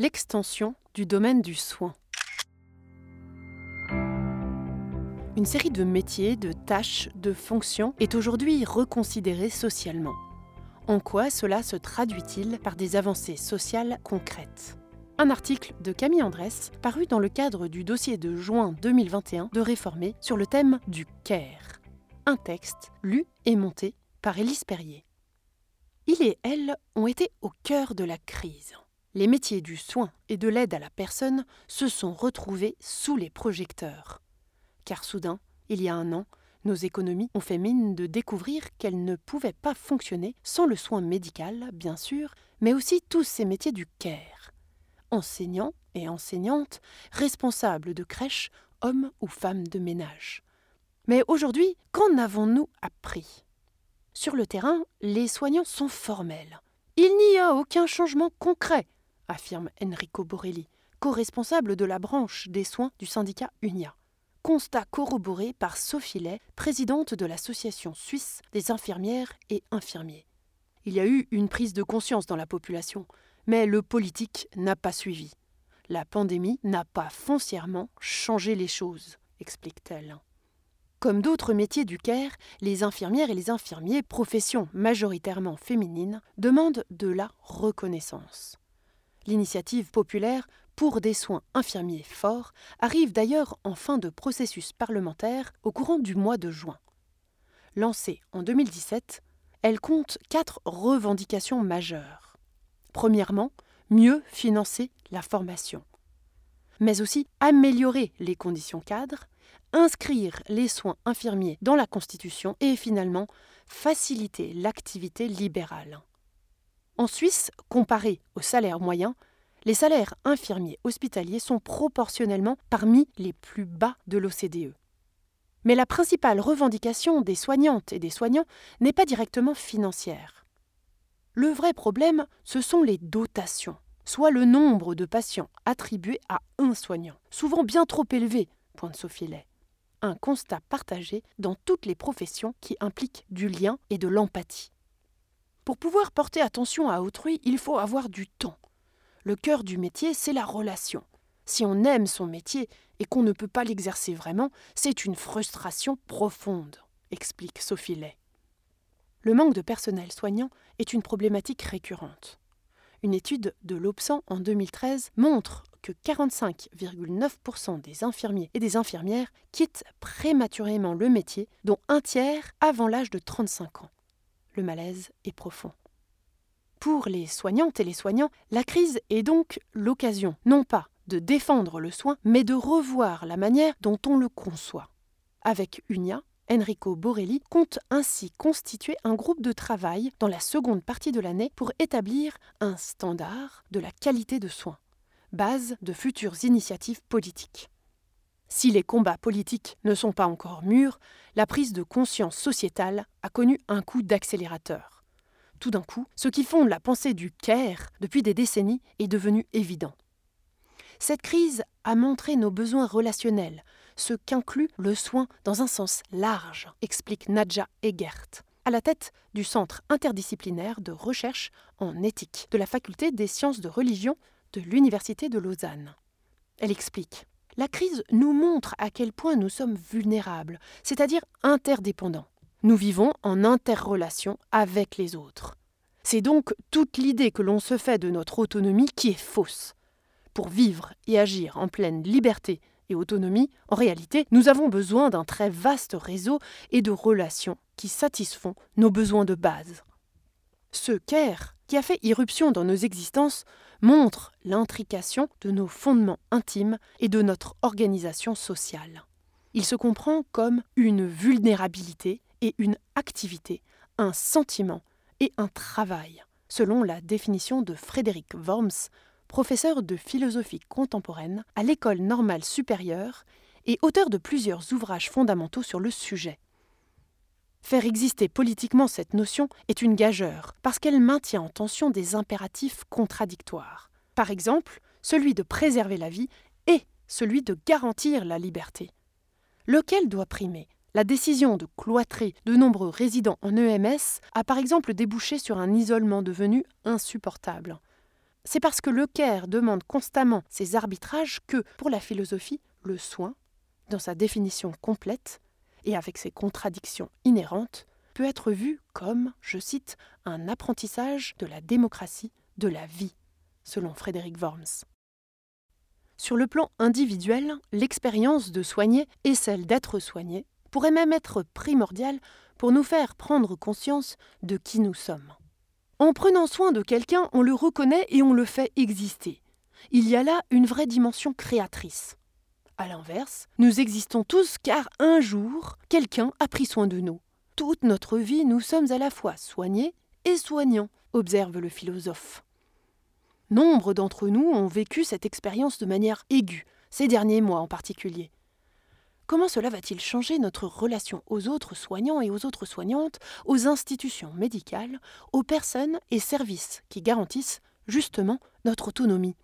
l'extension du domaine du soin. Une série de métiers, de tâches, de fonctions est aujourd'hui reconsidérée socialement. En quoi cela se traduit-il par des avancées sociales concrètes? Un article de Camille Andrès paru dans le cadre du dossier de juin 2021 de Réformer sur le thème du CARE. Un texte lu et monté par Élise Perrier. Il et elle ont été au cœur de la crise. Les métiers du soin et de l'aide à la personne se sont retrouvés sous les projecteurs. Car soudain, il y a un an, nos économies ont fait mine de découvrir qu'elles ne pouvaient pas fonctionner sans le soin médical, bien sûr, mais aussi tous ces métiers du care. Enseignants et enseignantes, responsables de crèches, hommes ou femmes de ménage. Mais aujourd'hui, qu'en avons-nous appris? Sur le terrain, les soignants sont formels. Il n'y a aucun changement concret, affirme Enrico Borelli, co-responsable de la branche des soins du syndicat UNIA. Constat corroboré par Sophie Lay, présidente de l'Association suisse des infirmières et infirmiers. Il y a eu une prise de conscience dans la population, mais le politique n'a pas suivi. La pandémie n'a pas foncièrement changé les choses, explique-t-elle. Comme d'autres métiers du CARE, les infirmières et les infirmiers, professions majoritairement féminines, demandent de la reconnaissance. L'initiative populaire pour des soins infirmiers forts arrive d'ailleurs en fin de processus parlementaire au courant du mois de juin. Lancée en 2017, elle compte quatre revendications majeures. Premièrement, mieux financer la formation, mais aussi améliorer les conditions cadres inscrire les soins infirmiers dans la Constitution et finalement faciliter l'activité libérale. En Suisse, comparé au salaire moyen, les salaires infirmiers hospitaliers sont proportionnellement parmi les plus bas de l'OCDE. Mais la principale revendication des soignantes et des soignants n'est pas directement financière. Le vrai problème, ce sont les dotations, soit le nombre de patients attribués à un soignant, souvent bien trop élevé, pointe Sophie Lay un constat partagé dans toutes les professions qui impliquent du lien et de l'empathie. Pour pouvoir porter attention à autrui, il faut avoir du temps. Le cœur du métier, c'est la relation. Si on aime son métier et qu'on ne peut pas l'exercer vraiment, c'est une frustration profonde, explique Sophie Lay. Le manque de personnel soignant est une problématique récurrente. Une étude de l'OPSAN en 2013 montre que 45,9% des infirmiers et des infirmières quittent prématurément le métier, dont un tiers avant l'âge de 35 ans. Le malaise est profond. Pour les soignantes et les soignants, la crise est donc l'occasion, non pas de défendre le soin, mais de revoir la manière dont on le conçoit. Avec UNIA, Enrico Borelli compte ainsi constituer un groupe de travail dans la seconde partie de l'année pour établir un standard de la qualité de soins base de futures initiatives politiques. Si les combats politiques ne sont pas encore mûrs, la prise de conscience sociétale a connu un coup d'accélérateur. Tout d'un coup, ce qui fonde la pensée du CARE depuis des décennies est devenu évident. Cette crise a montré nos besoins relationnels, ce qu'inclut le soin dans un sens large, explique Nadja Egert, à la tête du Centre interdisciplinaire de recherche en éthique de la Faculté des sciences de religion de l'Université de Lausanne. Elle explique La crise nous montre à quel point nous sommes vulnérables, c'est-à-dire interdépendants. Nous vivons en interrelation avec les autres. C'est donc toute l'idée que l'on se fait de notre autonomie qui est fausse. Pour vivre et agir en pleine liberté et autonomie, en réalité, nous avons besoin d'un très vaste réseau et de relations qui satisfont nos besoins de base. Ce care qui a fait irruption dans nos existences montre l'intrication de nos fondements intimes et de notre organisation sociale. Il se comprend comme une vulnérabilité et une activité, un sentiment et un travail, selon la définition de Frédéric Worms, professeur de philosophie contemporaine à l'École normale supérieure et auteur de plusieurs ouvrages fondamentaux sur le sujet. Faire exister politiquement cette notion est une gageure, parce qu'elle maintient en tension des impératifs contradictoires. Par exemple, celui de préserver la vie et celui de garantir la liberté. Lequel doit primer? La décision de cloîtrer de nombreux résidents en EMS a par exemple débouché sur un isolement devenu insupportable. C'est parce que le care demande constamment ces arbitrages que, pour la philosophie, le soin, dans sa définition complète et avec ses contradictions inhérentes, peut être vu comme, je cite, un apprentissage de la démocratie de la vie, selon Frédéric Worms. Sur le plan individuel, l'expérience de soigner et celle d'être soigné pourrait même être primordiale pour nous faire prendre conscience de qui nous sommes. En prenant soin de quelqu'un, on le reconnaît et on le fait exister. Il y a là une vraie dimension créatrice. A l'inverse, nous existons tous car un jour, quelqu'un a pris soin de nous. Toute notre vie, nous sommes à la fois soignés et soignants, observe le philosophe. Nombre d'entre nous ont vécu cette expérience de manière aiguë, ces derniers mois en particulier. Comment cela va-t-il changer notre relation aux autres soignants et aux autres soignantes, aux institutions médicales, aux personnes et services qui garantissent justement notre autonomie?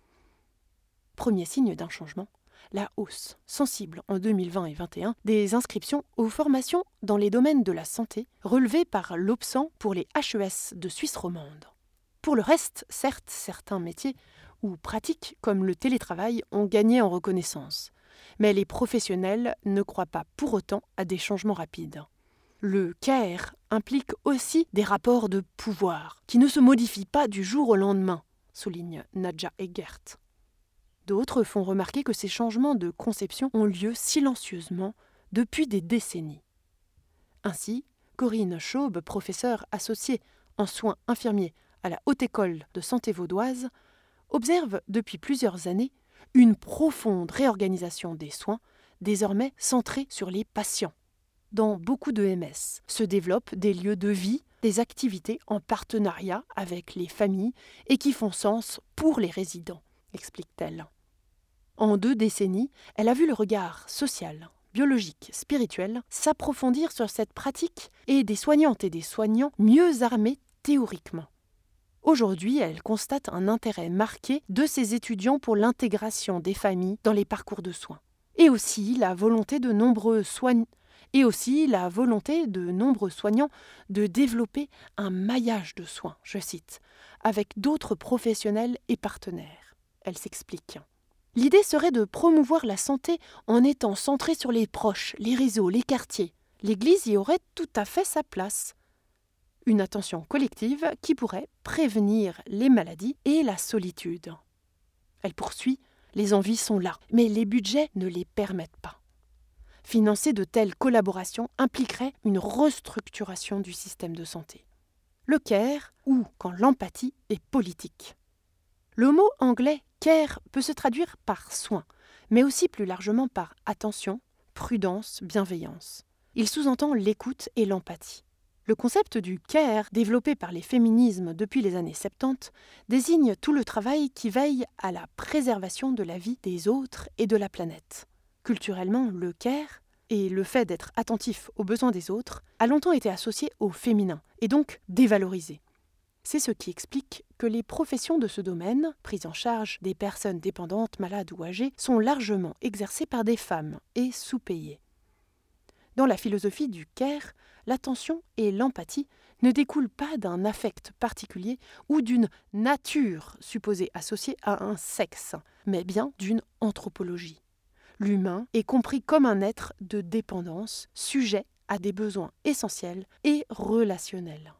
Premier signe d'un changement, la hausse sensible en 2020 et 2021 des inscriptions aux formations dans les domaines de la santé relevées par l'OPSAN pour les HES de Suisse romande. Pour le reste, certes, certains métiers ou pratiques comme le télétravail ont gagné en reconnaissance mais les professionnels ne croient pas pour autant à des changements rapides. Le CARE implique aussi des rapports de pouvoir qui ne se modifient pas du jour au lendemain, souligne Nadja Egert. D'autres font remarquer que ces changements de conception ont lieu silencieusement depuis des décennies. Ainsi, Corinne Schaube, professeure associée en soins infirmiers à la Haute École de Santé Vaudoise, observe depuis plusieurs années une profonde réorganisation des soins, désormais centrée sur les patients. Dans beaucoup de MS se développent des lieux de vie, des activités en partenariat avec les familles et qui font sens pour les résidents, explique-t-elle. En deux décennies, elle a vu le regard social, biologique, spirituel s'approfondir sur cette pratique et des soignantes et des soignants mieux armés théoriquement. Aujourd'hui, elle constate un intérêt marqué de ses étudiants pour l'intégration des familles dans les parcours de soins. Et aussi la volonté de nombreux soignants et aussi de développer un maillage de soins, je cite, avec d'autres professionnels et partenaires. Elle s'explique. L'idée serait de promouvoir la santé en étant centrée sur les proches, les réseaux, les quartiers. L'Église y aurait tout à fait sa place une attention collective qui pourrait prévenir les maladies et la solitude. Elle poursuit Les envies sont là, mais les budgets ne les permettent pas. Financer de telles collaborations impliquerait une restructuration du système de santé. Le care, ou quand l'empathie est politique. Le mot anglais care peut se traduire par soin, mais aussi plus largement par attention, prudence, bienveillance. Il sous-entend l'écoute et l'empathie. Le concept du care, développé par les féminismes depuis les années 70, désigne tout le travail qui veille à la préservation de la vie des autres et de la planète. Culturellement, le care, et le fait d'être attentif aux besoins des autres, a longtemps été associé au féminin, et donc dévalorisé. C'est ce qui explique que les professions de ce domaine, prise en charge des personnes dépendantes, malades ou âgées, sont largement exercées par des femmes et sous-payées. Dans la philosophie du care, l'attention et l'empathie ne découlent pas d'un affect particulier ou d'une nature supposée associée à un sexe, mais bien d'une anthropologie. L'humain est compris comme un être de dépendance, sujet à des besoins essentiels et relationnels.